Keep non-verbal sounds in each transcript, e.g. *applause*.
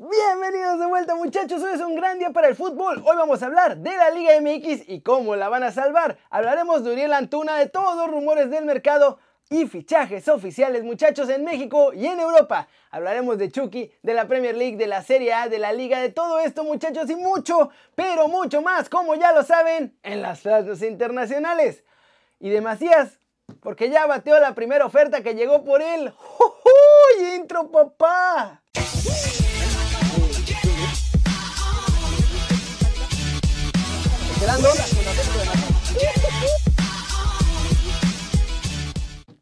Bienvenidos de vuelta muchachos, hoy es un gran día para el fútbol. Hoy vamos a hablar de la Liga MX y cómo la van a salvar. Hablaremos de Uriel Antuna, de todos los rumores del mercado y fichajes oficiales muchachos en México y en Europa. Hablaremos de Chucky, de la Premier League, de la Serie A, de la Liga, de todo esto muchachos y mucho, pero mucho más, como ya lo saben, en las plazas internacionales. Y de Macías, porque ya bateó la primera oferta que llegó por él. ¡Uy, intro papá!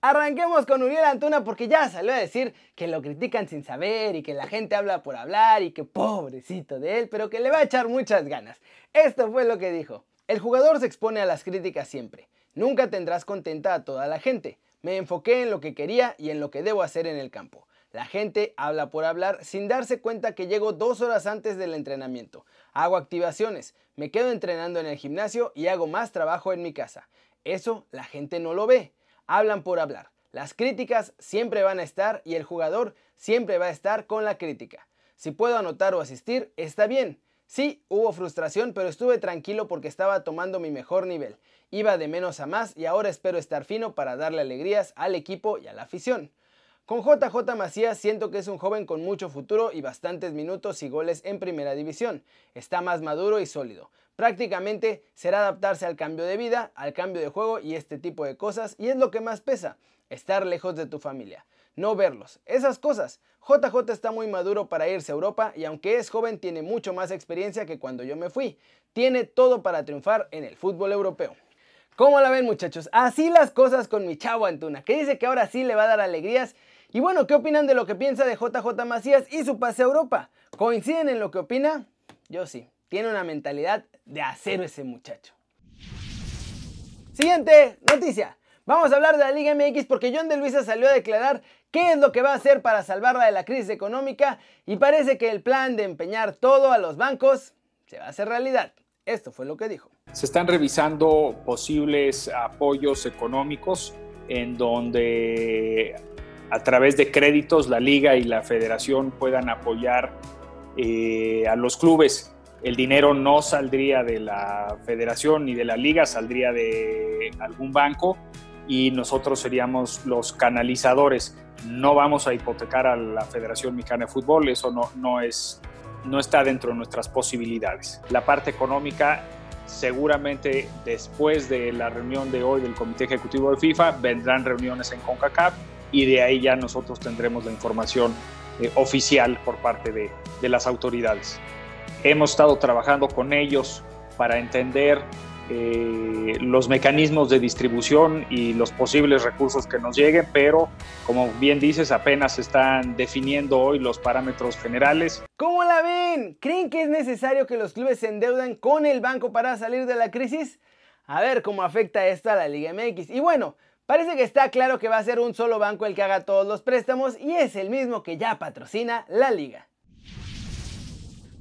Arranquemos con Uriel Antuna porque ya salió a decir que lo critican sin saber y que la gente habla por hablar y que pobrecito de él, pero que le va a echar muchas ganas. Esto fue lo que dijo. El jugador se expone a las críticas siempre. Nunca tendrás contenta a toda la gente. Me enfoqué en lo que quería y en lo que debo hacer en el campo. La gente habla por hablar sin darse cuenta que llego dos horas antes del entrenamiento. Hago activaciones, me quedo entrenando en el gimnasio y hago más trabajo en mi casa. Eso la gente no lo ve. Hablan por hablar. Las críticas siempre van a estar y el jugador siempre va a estar con la crítica. Si puedo anotar o asistir, está bien. Sí, hubo frustración, pero estuve tranquilo porque estaba tomando mi mejor nivel. Iba de menos a más y ahora espero estar fino para darle alegrías al equipo y a la afición. Con JJ Macías siento que es un joven con mucho futuro y bastantes minutos y goles en primera división. Está más maduro y sólido. Prácticamente será adaptarse al cambio de vida, al cambio de juego y este tipo de cosas y es lo que más pesa, estar lejos de tu familia. No verlos, esas cosas. JJ está muy maduro para irse a Europa y aunque es joven tiene mucho más experiencia que cuando yo me fui. Tiene todo para triunfar en el fútbol europeo. ¿Cómo la ven muchachos? Así las cosas con mi chavo Antuna, que dice que ahora sí le va a dar alegrías y bueno, ¿qué opinan de lo que piensa de JJ Macías y su pase a Europa? ¿Coinciden en lo que opina? Yo sí. Tiene una mentalidad de acero ese muchacho. Siguiente noticia. Vamos a hablar de la Liga MX porque John de Luisa salió a declarar qué es lo que va a hacer para salvarla de la crisis económica y parece que el plan de empeñar todo a los bancos se va a hacer realidad. Esto fue lo que dijo. Se están revisando posibles apoyos económicos en donde a través de créditos la liga y la federación puedan apoyar eh, a los clubes. El dinero no saldría de la federación ni de la liga, saldría de algún banco y nosotros seríamos los canalizadores. No vamos a hipotecar a la Federación Mexicana de Fútbol, eso no, no, es, no está dentro de nuestras posibilidades. La parte económica seguramente después de la reunión de hoy del Comité Ejecutivo de FIFA vendrán reuniones en CONCACAF y de ahí ya nosotros tendremos la información eh, oficial por parte de, de, las autoridades. Hemos estado trabajando con ellos para entender eh, los mecanismos de distribución y los posibles recursos que nos lleguen, pero como bien dices, apenas están definiendo hoy los parámetros generales. ¿Cómo la ven? ¿Creen que es necesario que los clubes se endeudan con el banco para salir de la crisis? A ver cómo afecta esto a la Liga MX. Y bueno, Parece que está claro que va a ser un solo banco el que haga todos los préstamos y es el mismo que ya patrocina la liga.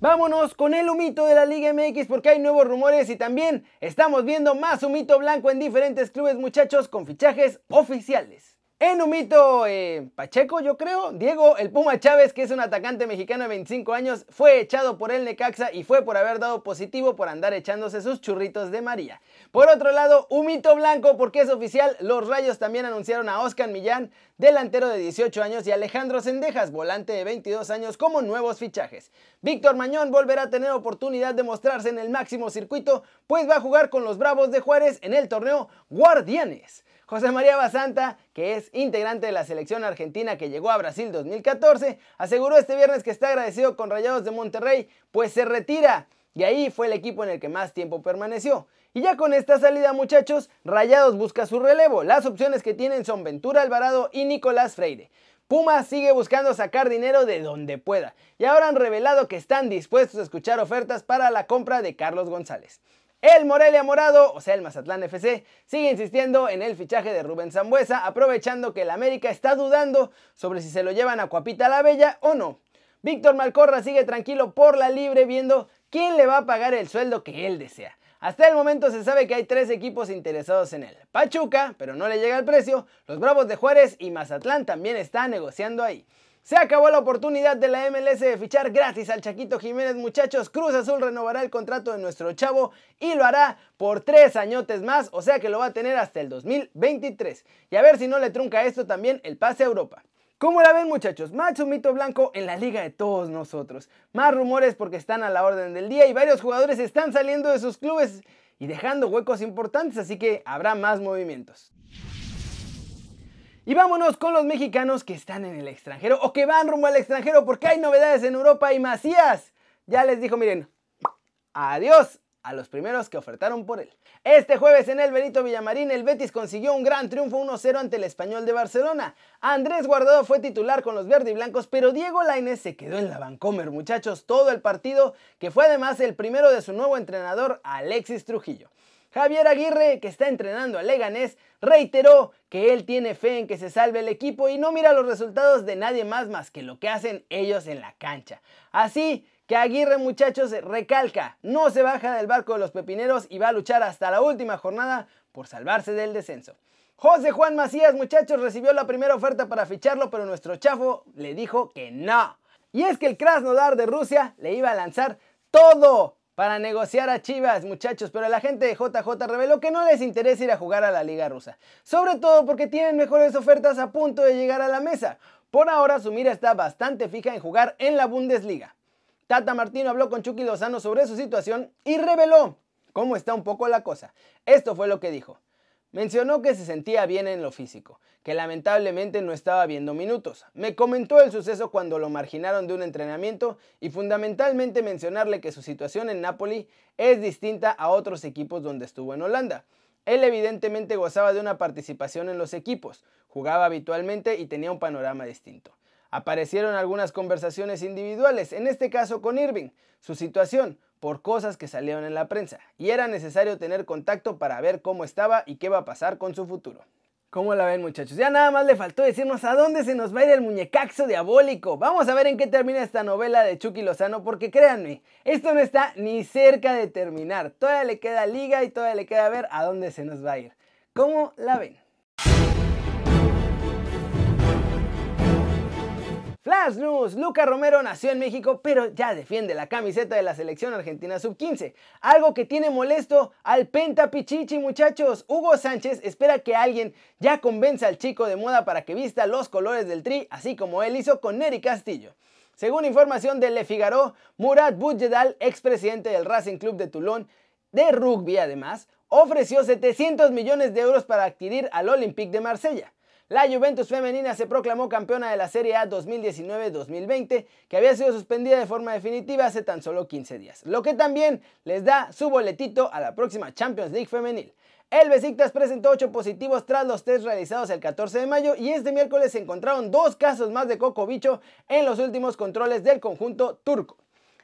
Vámonos con el humito de la Liga MX porque hay nuevos rumores y también estamos viendo más humito blanco en diferentes clubes muchachos con fichajes oficiales. En Humito eh, Pacheco, yo creo, Diego el Puma Chávez, que es un atacante mexicano de 25 años, fue echado por el Necaxa y fue por haber dado positivo por andar echándose sus churritos de María. Por otro lado, Humito Blanco, porque es oficial, los Rayos también anunciaron a Oscar Millán, delantero de 18 años, y Alejandro Sendejas, volante de 22 años, como nuevos fichajes. Víctor Mañón volverá a tener oportunidad de mostrarse en el máximo circuito, pues va a jugar con los Bravos de Juárez en el torneo Guardianes. José María Basanta, que es integrante de la selección argentina que llegó a Brasil 2014, aseguró este viernes que está agradecido con Rayados de Monterrey, pues se retira. Y ahí fue el equipo en el que más tiempo permaneció. Y ya con esta salida, muchachos, Rayados busca su relevo. Las opciones que tienen son Ventura Alvarado y Nicolás Freire. Puma sigue buscando sacar dinero de donde pueda. Y ahora han revelado que están dispuestos a escuchar ofertas para la compra de Carlos González. El Morelia Morado, o sea el Mazatlán FC, sigue insistiendo en el fichaje de Rubén Zambuesa, aprovechando que el América está dudando sobre si se lo llevan a Cuapita la Bella o no. Víctor Malcorra sigue tranquilo por la libre viendo quién le va a pagar el sueldo que él desea. Hasta el momento se sabe que hay tres equipos interesados en él. Pachuca, pero no le llega el precio, los Bravos de Juárez y Mazatlán también están negociando ahí. Se acabó la oportunidad de la MLS de fichar gratis al Chaquito Jiménez, muchachos. Cruz Azul renovará el contrato de nuestro chavo y lo hará por tres añotes más, o sea que lo va a tener hasta el 2023. Y a ver si no le trunca esto también el pase a Europa. ¿Cómo la ven muchachos? Más un mito blanco en la liga de todos nosotros. Más rumores porque están a la orden del día y varios jugadores están saliendo de sus clubes y dejando huecos importantes, así que habrá más movimientos. Y vámonos con los mexicanos que están en el extranjero o que van rumbo al extranjero porque hay novedades en Europa y Macías ya les dijo, miren, adiós a los primeros que ofertaron por él. Este jueves en el Benito Villamarín el Betis consiguió un gran triunfo 1-0 ante el Español de Barcelona. Andrés Guardado fue titular con los verde y blancos, pero Diego Lainez se quedó en la Vancomer, muchachos, todo el partido, que fue además el primero de su nuevo entrenador Alexis Trujillo. Javier Aguirre, que está entrenando a Leganés, reiteró que él tiene fe en que se salve el equipo y no mira los resultados de nadie más más que lo que hacen ellos en la cancha. Así que Aguirre muchachos recalca, no se baja del barco de los pepineros y va a luchar hasta la última jornada por salvarse del descenso. José Juan Macías muchachos recibió la primera oferta para ficharlo, pero nuestro chafo le dijo que no. Y es que el Krasnodar de Rusia le iba a lanzar todo para negociar a Chivas, muchachos, pero la gente de JJ reveló que no les interesa ir a jugar a la liga rusa, sobre todo porque tienen mejores ofertas a punto de llegar a la mesa. Por ahora su mira está bastante fija en jugar en la Bundesliga. Tata Martino habló con Chucky Lozano sobre su situación y reveló cómo está un poco la cosa. Esto fue lo que dijo. Mencionó que se sentía bien en lo físico, que lamentablemente no estaba viendo minutos. Me comentó el suceso cuando lo marginaron de un entrenamiento y fundamentalmente mencionarle que su situación en Napoli es distinta a otros equipos donde estuvo en Holanda. Él evidentemente gozaba de una participación en los equipos, jugaba habitualmente y tenía un panorama distinto. Aparecieron algunas conversaciones individuales, en este caso con Irving, su situación, por cosas que salieron en la prensa y era necesario tener contacto para ver cómo estaba y qué va a pasar con su futuro. ¿Cómo la ven muchachos? Ya nada más le faltó decirnos a dónde se nos va a ir el muñecaxo diabólico. Vamos a ver en qué termina esta novela de Chucky Lozano porque créanme, esto no está ni cerca de terminar. Todavía le queda liga y todavía le queda ver a dónde se nos va a ir. ¿Cómo la ven? Flash News, Luca Romero nació en México, pero ya defiende la camiseta de la selección argentina sub-15. Algo que tiene molesto al Penta Pichichi, muchachos. Hugo Sánchez espera que alguien ya convenza al chico de moda para que vista los colores del tri, así como él hizo con Neri Castillo. Según información de Le Figaro, Murat Boudjedal, expresidente del Racing Club de Toulon, de rugby además, ofreció 700 millones de euros para adquirir al Olympique de Marsella. La Juventus femenina se proclamó campeona de la Serie A 2019-2020, que había sido suspendida de forma definitiva hace tan solo 15 días, lo que también les da su boletito a la próxima Champions League femenil. El Besiktas presentó 8 positivos tras los test realizados el 14 de mayo y este miércoles se encontraron dos casos más de coco bicho en los últimos controles del conjunto turco.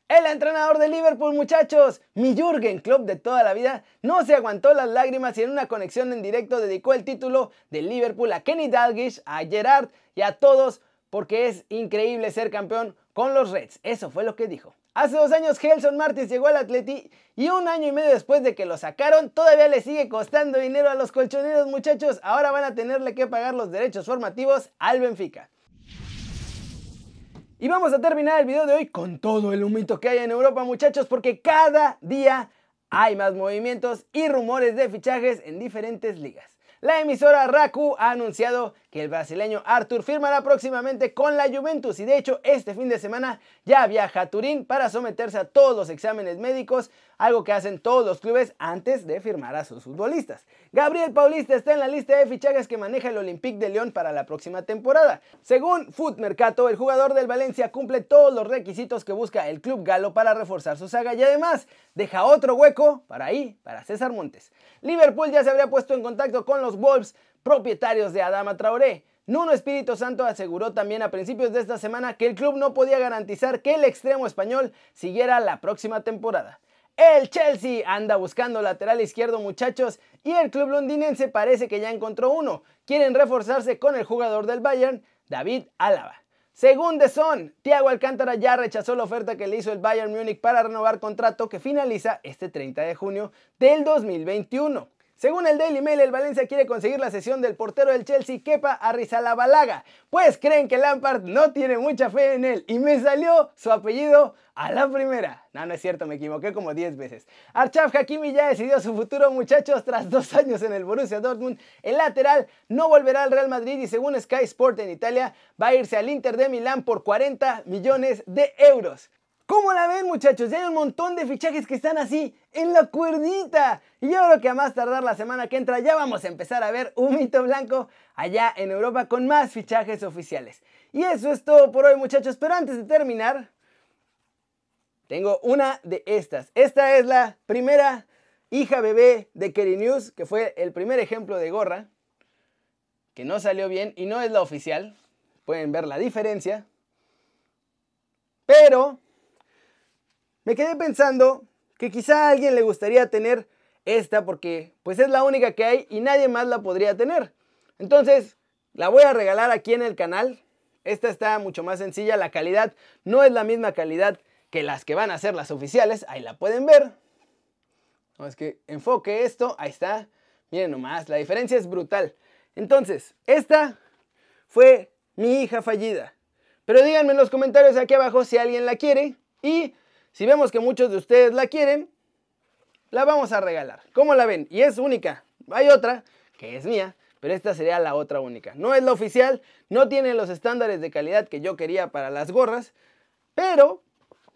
El entrenador de Liverpool, muchachos, mi Jürgen Klopp de toda la vida, no se aguantó las lágrimas y en una conexión en directo dedicó el título de Liverpool a Kenny Dalglish, a Gerard y a todos porque es increíble ser campeón con los Reds. Eso fue lo que dijo. Hace dos años Gelson Martins llegó al Atleti y un año y medio después de que lo sacaron todavía le sigue costando dinero a los colchoneros muchachos. Ahora van a tenerle que pagar los derechos formativos al Benfica. Y vamos a terminar el video de hoy con todo el humito que hay en Europa muchachos porque cada día hay más movimientos y rumores de fichajes en diferentes ligas. La emisora Raku ha anunciado que el brasileño Arthur firmará próximamente con la Juventus y de hecho este fin de semana ya viaja a Turín para someterse a todos los exámenes médicos, algo que hacen todos los clubes antes de firmar a sus futbolistas. Gabriel Paulista está en la lista de fichajes que maneja el Olympique de León para la próxima temporada. Según Foot Mercato, el jugador del Valencia cumple todos los requisitos que busca el club galo para reforzar su saga y además deja otro hueco para ahí, para César Montes. Liverpool ya se habría puesto en contacto con los Wolves propietarios de Adama Traoré. Nuno Espíritu Santo aseguró también a principios de esta semana que el club no podía garantizar que el extremo español siguiera la próxima temporada. El Chelsea anda buscando lateral izquierdo muchachos y el club londinense parece que ya encontró uno. Quieren reforzarse con el jugador del Bayern, David Álava. Según The Sun, Thiago Alcántara ya rechazó la oferta que le hizo el Bayern Múnich para renovar contrato que finaliza este 30 de junio del 2021. Según el Daily Mail, el Valencia quiere conseguir la sesión del portero del Chelsea, Kepa Arrizalabalaga, pues creen que Lampard no tiene mucha fe en él y me salió su apellido a la primera. No, no es cierto, me equivoqué como 10 veces. Archaf Hakimi ya decidió su futuro, muchachos, tras dos años en el Borussia Dortmund. El lateral no volverá al Real Madrid y según Sky Sport en Italia, va a irse al Inter de Milán por 40 millones de euros. ¿Cómo la ven muchachos? Ya hay un montón de fichajes que están así, en la cuerdita. Y yo creo que a más tardar la semana que entra ya vamos a empezar a ver un mito blanco allá en Europa con más fichajes oficiales. Y eso es todo por hoy muchachos, pero antes de terminar, tengo una de estas. Esta es la primera hija bebé de Kerry News, que fue el primer ejemplo de gorra, que no salió bien y no es la oficial. Pueden ver la diferencia. Pero me quedé pensando que quizá a alguien le gustaría tener esta porque pues es la única que hay y nadie más la podría tener. Entonces, la voy a regalar aquí en el canal. Esta está mucho más sencilla, la calidad no es la misma calidad que las que van a ser las oficiales, ahí la pueden ver. No, es que enfoque esto, ahí está. Miren nomás, la diferencia es brutal. Entonces, esta fue mi hija fallida. Pero díganme en los comentarios aquí abajo si alguien la quiere y si vemos que muchos de ustedes la quieren, la vamos a regalar. ¿Cómo la ven? Y es única. Hay otra que es mía, pero esta sería la otra única. No es la oficial, no tiene los estándares de calidad que yo quería para las gorras, pero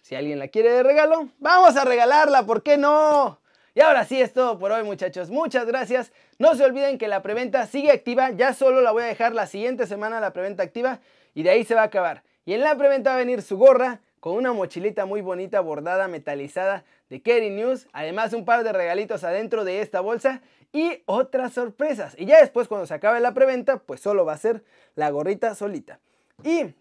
si alguien la quiere de regalo, vamos a regalarla, ¿por qué no? Y ahora sí es todo por hoy muchachos, muchas gracias. No se olviden que la preventa sigue activa, ya solo la voy a dejar la siguiente semana la preventa activa y de ahí se va a acabar. Y en la preventa va a venir su gorra, con una mochilita muy bonita bordada metalizada de Kerry News, además un par de regalitos adentro de esta bolsa y otras sorpresas. Y ya después cuando se acabe la preventa, pues solo va a ser la gorrita solita. Y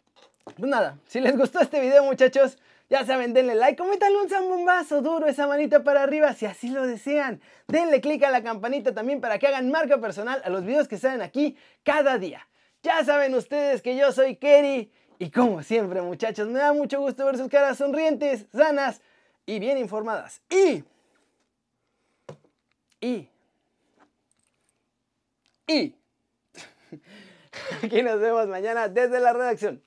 pues nada, si les gustó este video muchachos, ya saben, denle like, coméntanle un zambombazo duro, esa manita para arriba si así lo desean. Denle click a la campanita también para que hagan marca personal a los videos que salen aquí cada día. Ya saben ustedes que yo soy Kerry y como siempre, muchachos, me da mucho gusto ver sus caras sonrientes, sanas y bien informadas. Y... Y... Y... *laughs* Aquí nos vemos mañana desde la redacción.